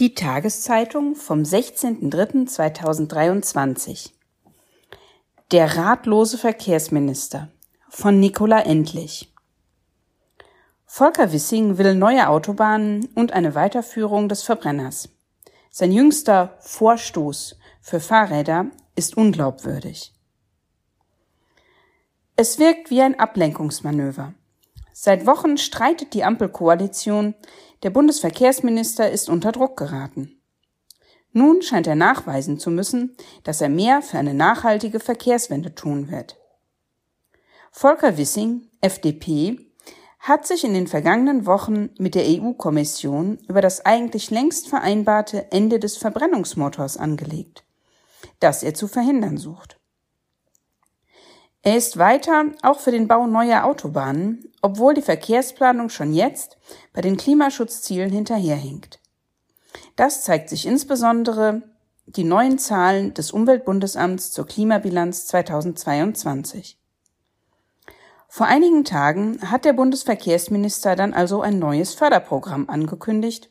Die Tageszeitung vom 16.03.2023 Der ratlose Verkehrsminister von Nicola Endlich Volker Wissing will neue Autobahnen und eine Weiterführung des Verbrenners. Sein jüngster Vorstoß für Fahrräder ist unglaubwürdig. Es wirkt wie ein Ablenkungsmanöver. Seit Wochen streitet die Ampelkoalition, der Bundesverkehrsminister ist unter Druck geraten. Nun scheint er nachweisen zu müssen, dass er mehr für eine nachhaltige Verkehrswende tun wird. Volker Wissing, FDP, hat sich in den vergangenen Wochen mit der EU-Kommission über das eigentlich längst vereinbarte Ende des Verbrennungsmotors angelegt, das er zu verhindern sucht. Er ist weiter auch für den Bau neuer Autobahnen, obwohl die Verkehrsplanung schon jetzt bei den Klimaschutzzielen hinterherhinkt. Das zeigt sich insbesondere die neuen Zahlen des Umweltbundesamts zur Klimabilanz 2022. Vor einigen Tagen hat der Bundesverkehrsminister dann also ein neues Förderprogramm angekündigt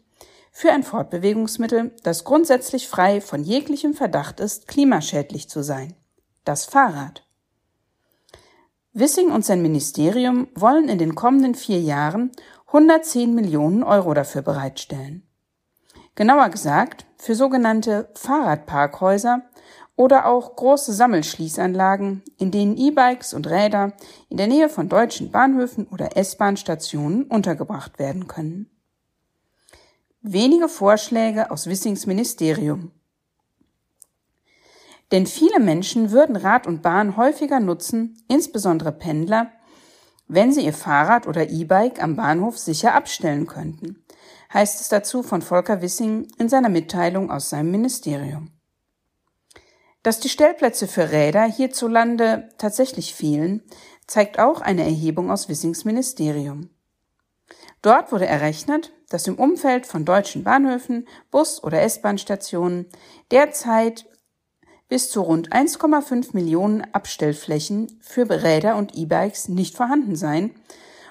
für ein Fortbewegungsmittel, das grundsätzlich frei von jeglichem Verdacht ist, klimaschädlich zu sein. Das Fahrrad. Wissing und sein Ministerium wollen in den kommenden vier Jahren 110 Millionen Euro dafür bereitstellen. Genauer gesagt für sogenannte Fahrradparkhäuser oder auch große Sammelschließanlagen, in denen E-Bikes und Räder in der Nähe von deutschen Bahnhöfen oder S-Bahn-Stationen untergebracht werden können. Wenige Vorschläge aus Wissings Ministerium. Denn viele Menschen würden Rad und Bahn häufiger nutzen, insbesondere Pendler, wenn sie ihr Fahrrad oder E-Bike am Bahnhof sicher abstellen könnten, heißt es dazu von Volker Wissing in seiner Mitteilung aus seinem Ministerium. Dass die Stellplätze für Räder hierzulande tatsächlich fehlen, zeigt auch eine Erhebung aus Wissings Ministerium. Dort wurde errechnet, dass im Umfeld von deutschen Bahnhöfen, Bus- oder S-Bahn-Stationen derzeit bis zu rund 1,5 Millionen Abstellflächen für Räder und E-Bikes nicht vorhanden sein,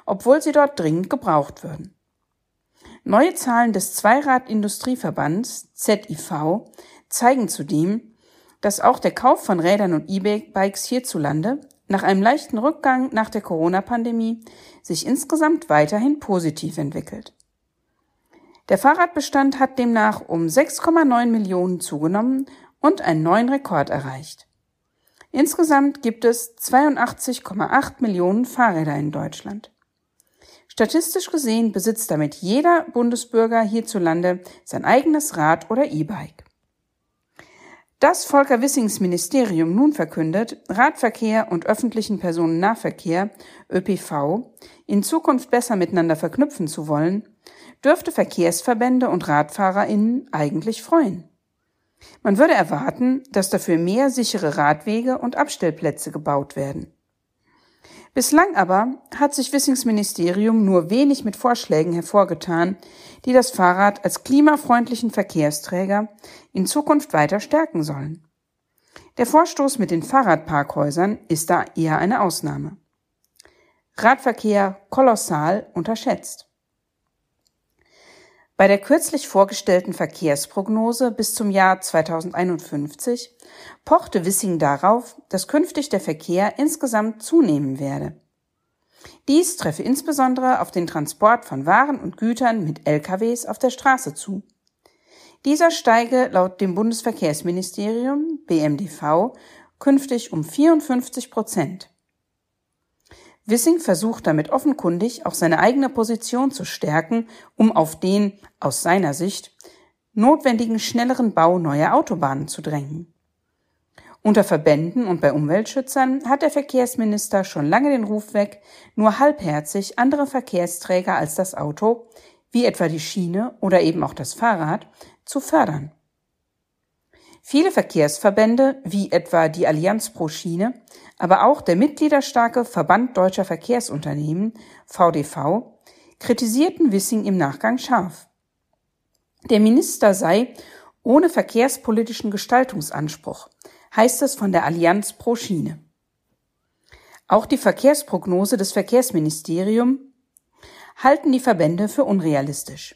obwohl sie dort dringend gebraucht würden. Neue Zahlen des Zweirad-Industrieverbands ZIV zeigen zudem, dass auch der Kauf von Rädern und E-Bikes hierzulande nach einem leichten Rückgang nach der Corona-Pandemie sich insgesamt weiterhin positiv entwickelt. Der Fahrradbestand hat demnach um 6,9 Millionen zugenommen und einen neuen Rekord erreicht. Insgesamt gibt es 82,8 Millionen Fahrräder in Deutschland. Statistisch gesehen besitzt damit jeder Bundesbürger hierzulande sein eigenes Rad oder E-Bike. Dass Volker Wissings Ministerium nun verkündet, Radverkehr und öffentlichen Personennahverkehr, ÖPV, in Zukunft besser miteinander verknüpfen zu wollen, dürfte Verkehrsverbände und RadfahrerInnen eigentlich freuen. Man würde erwarten, dass dafür mehr sichere Radwege und Abstellplätze gebaut werden. Bislang aber hat sich Wissings Ministerium nur wenig mit Vorschlägen hervorgetan, die das Fahrrad als klimafreundlichen Verkehrsträger in Zukunft weiter stärken sollen. Der Vorstoß mit den Fahrradparkhäusern ist da eher eine Ausnahme. Radverkehr kolossal unterschätzt. Bei der kürzlich vorgestellten Verkehrsprognose bis zum Jahr 2051 pochte Wissing darauf, dass künftig der Verkehr insgesamt zunehmen werde. Dies treffe insbesondere auf den Transport von Waren und Gütern mit LKWs auf der Straße zu. Dieser steige laut dem Bundesverkehrsministerium BMDV künftig um 54 Prozent. Wissing versucht damit offenkundig auch seine eigene Position zu stärken, um auf den, aus seiner Sicht, notwendigen schnelleren Bau neuer Autobahnen zu drängen. Unter Verbänden und bei Umweltschützern hat der Verkehrsminister schon lange den Ruf weg, nur halbherzig andere Verkehrsträger als das Auto, wie etwa die Schiene oder eben auch das Fahrrad, zu fördern. Viele Verkehrsverbände, wie etwa die Allianz pro Schiene, aber auch der mitgliederstarke Verband Deutscher Verkehrsunternehmen, VDV, kritisierten Wissing im Nachgang scharf. Der Minister sei ohne verkehrspolitischen Gestaltungsanspruch, heißt es von der Allianz pro Schiene. Auch die Verkehrsprognose des Verkehrsministeriums halten die Verbände für unrealistisch.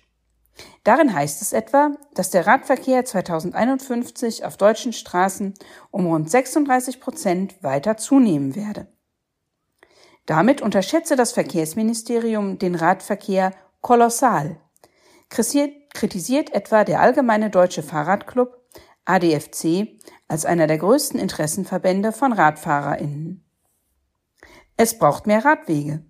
Darin heißt es etwa, dass der Radverkehr 2051 auf deutschen Straßen um rund 36 Prozent weiter zunehmen werde. Damit unterschätze das Verkehrsministerium den Radverkehr kolossal. Kritisiert etwa der Allgemeine Deutsche Fahrradclub ADFC als einer der größten Interessenverbände von RadfahrerInnen. Es braucht mehr Radwege.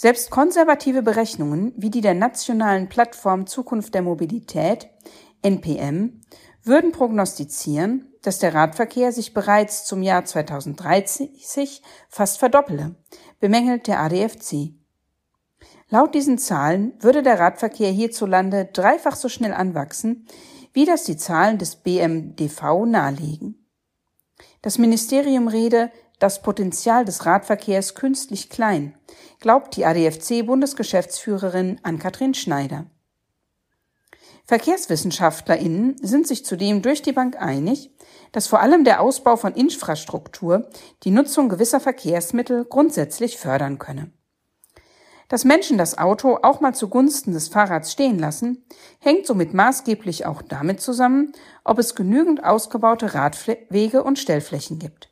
Selbst konservative Berechnungen wie die der nationalen Plattform Zukunft der Mobilität NPM würden prognostizieren, dass der Radverkehr sich bereits zum Jahr 2030 fast verdoppele, bemängelt der ADFC. Laut diesen Zahlen würde der Radverkehr hierzulande dreifach so schnell anwachsen, wie das die Zahlen des BMDV nahelegen. Das Ministerium rede das Potenzial des Radverkehrs künstlich klein, glaubt die ADFC-Bundesgeschäftsführerin Ann-Kathrin Schneider. VerkehrswissenschaftlerInnen sind sich zudem durch die Bank einig, dass vor allem der Ausbau von Infrastruktur die Nutzung gewisser Verkehrsmittel grundsätzlich fördern könne. Dass Menschen das Auto auch mal zugunsten des Fahrrads stehen lassen, hängt somit maßgeblich auch damit zusammen, ob es genügend ausgebaute Radwege und Stellflächen gibt.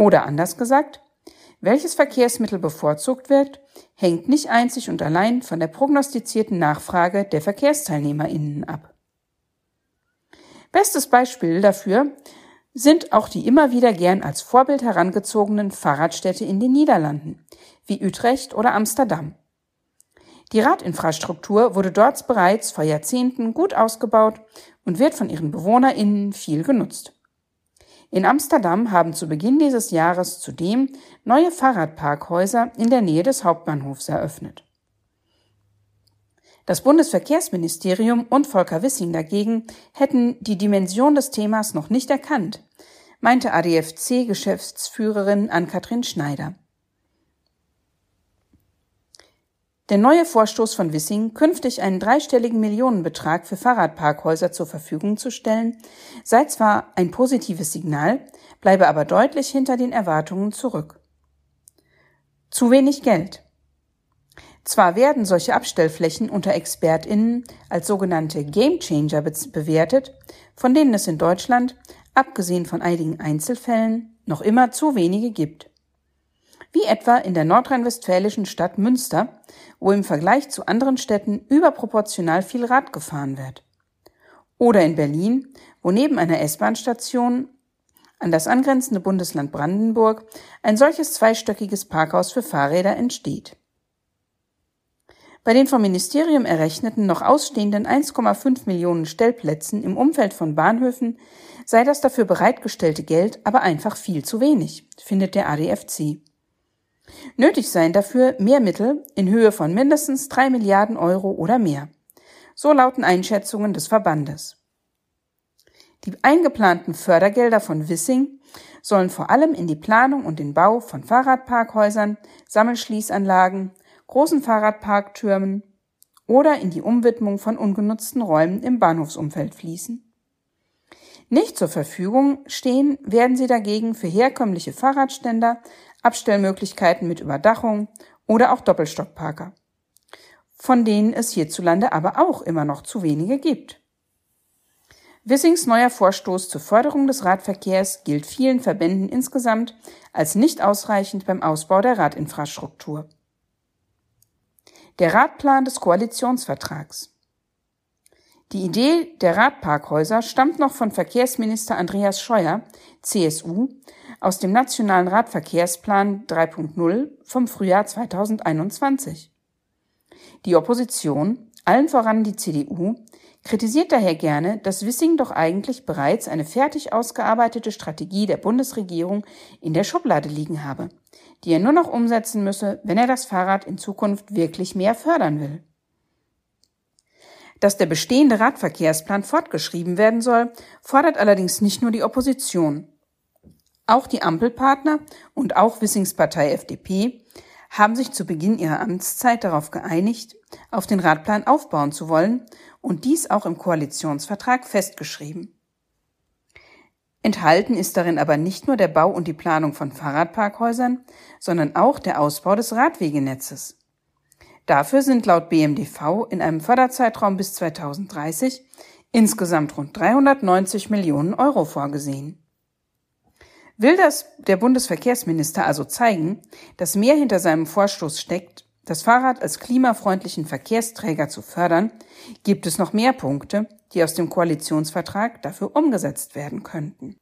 Oder anders gesagt, welches Verkehrsmittel bevorzugt wird, hängt nicht einzig und allein von der prognostizierten Nachfrage der Verkehrsteilnehmerinnen ab. Bestes Beispiel dafür sind auch die immer wieder gern als Vorbild herangezogenen Fahrradstädte in den Niederlanden, wie Utrecht oder Amsterdam. Die Radinfrastruktur wurde dort bereits vor Jahrzehnten gut ausgebaut und wird von ihren Bewohnerinnen viel genutzt. In Amsterdam haben zu Beginn dieses Jahres zudem neue Fahrradparkhäuser in der Nähe des Hauptbahnhofs eröffnet. Das Bundesverkehrsministerium und Volker Wissing dagegen hätten die Dimension des Themas noch nicht erkannt, meinte ADFC-Geschäftsführerin Ann-Kathrin Schneider. Der neue Vorstoß von Wissing, künftig einen dreistelligen Millionenbetrag für Fahrradparkhäuser zur Verfügung zu stellen, sei zwar ein positives Signal, bleibe aber deutlich hinter den Erwartungen zurück. Zu wenig Geld. Zwar werden solche Abstellflächen unter ExpertInnen als sogenannte Gamechanger bewertet, von denen es in Deutschland, abgesehen von einigen Einzelfällen, noch immer zu wenige gibt wie etwa in der nordrhein-westfälischen Stadt Münster, wo im Vergleich zu anderen Städten überproportional viel Rad gefahren wird. Oder in Berlin, wo neben einer S-Bahn-Station an das angrenzende Bundesland Brandenburg ein solches zweistöckiges Parkhaus für Fahrräder entsteht. Bei den vom Ministerium errechneten noch ausstehenden 1,5 Millionen Stellplätzen im Umfeld von Bahnhöfen sei das dafür bereitgestellte Geld aber einfach viel zu wenig, findet der ADFC. Nötig seien dafür mehr Mittel in Höhe von mindestens drei Milliarden Euro oder mehr. So lauten Einschätzungen des Verbandes. Die eingeplanten Fördergelder von Wissing sollen vor allem in die Planung und den Bau von Fahrradparkhäusern, Sammelschließanlagen, großen Fahrradparktürmen oder in die Umwidmung von ungenutzten Räumen im Bahnhofsumfeld fließen. Nicht zur Verfügung stehen werden sie dagegen für herkömmliche Fahrradständer, Abstellmöglichkeiten mit Überdachung oder auch Doppelstockparker, von denen es hierzulande aber auch immer noch zu wenige gibt. Wissings neuer Vorstoß zur Förderung des Radverkehrs gilt vielen Verbänden insgesamt als nicht ausreichend beim Ausbau der Radinfrastruktur. Der Radplan des Koalitionsvertrags. Die Idee der Radparkhäuser stammt noch von Verkehrsminister Andreas Scheuer, CSU, aus dem Nationalen Radverkehrsplan 3.0 vom Frühjahr 2021. Die Opposition, allen voran die CDU, kritisiert daher gerne, dass Wissing doch eigentlich bereits eine fertig ausgearbeitete Strategie der Bundesregierung in der Schublade liegen habe, die er nur noch umsetzen müsse, wenn er das Fahrrad in Zukunft wirklich mehr fördern will. Dass der bestehende Radverkehrsplan fortgeschrieben werden soll, fordert allerdings nicht nur die Opposition. Auch die Ampelpartner und auch Wissings Partei FDP haben sich zu Beginn ihrer Amtszeit darauf geeinigt, auf den Radplan aufbauen zu wollen und dies auch im Koalitionsvertrag festgeschrieben. Enthalten ist darin aber nicht nur der Bau und die Planung von Fahrradparkhäusern, sondern auch der Ausbau des Radwegenetzes. Dafür sind laut BMDV in einem Förderzeitraum bis 2030 insgesamt rund 390 Millionen Euro vorgesehen. Will das der Bundesverkehrsminister also zeigen, dass mehr hinter seinem Vorstoß steckt, das Fahrrad als klimafreundlichen Verkehrsträger zu fördern, gibt es noch mehr Punkte, die aus dem Koalitionsvertrag dafür umgesetzt werden könnten.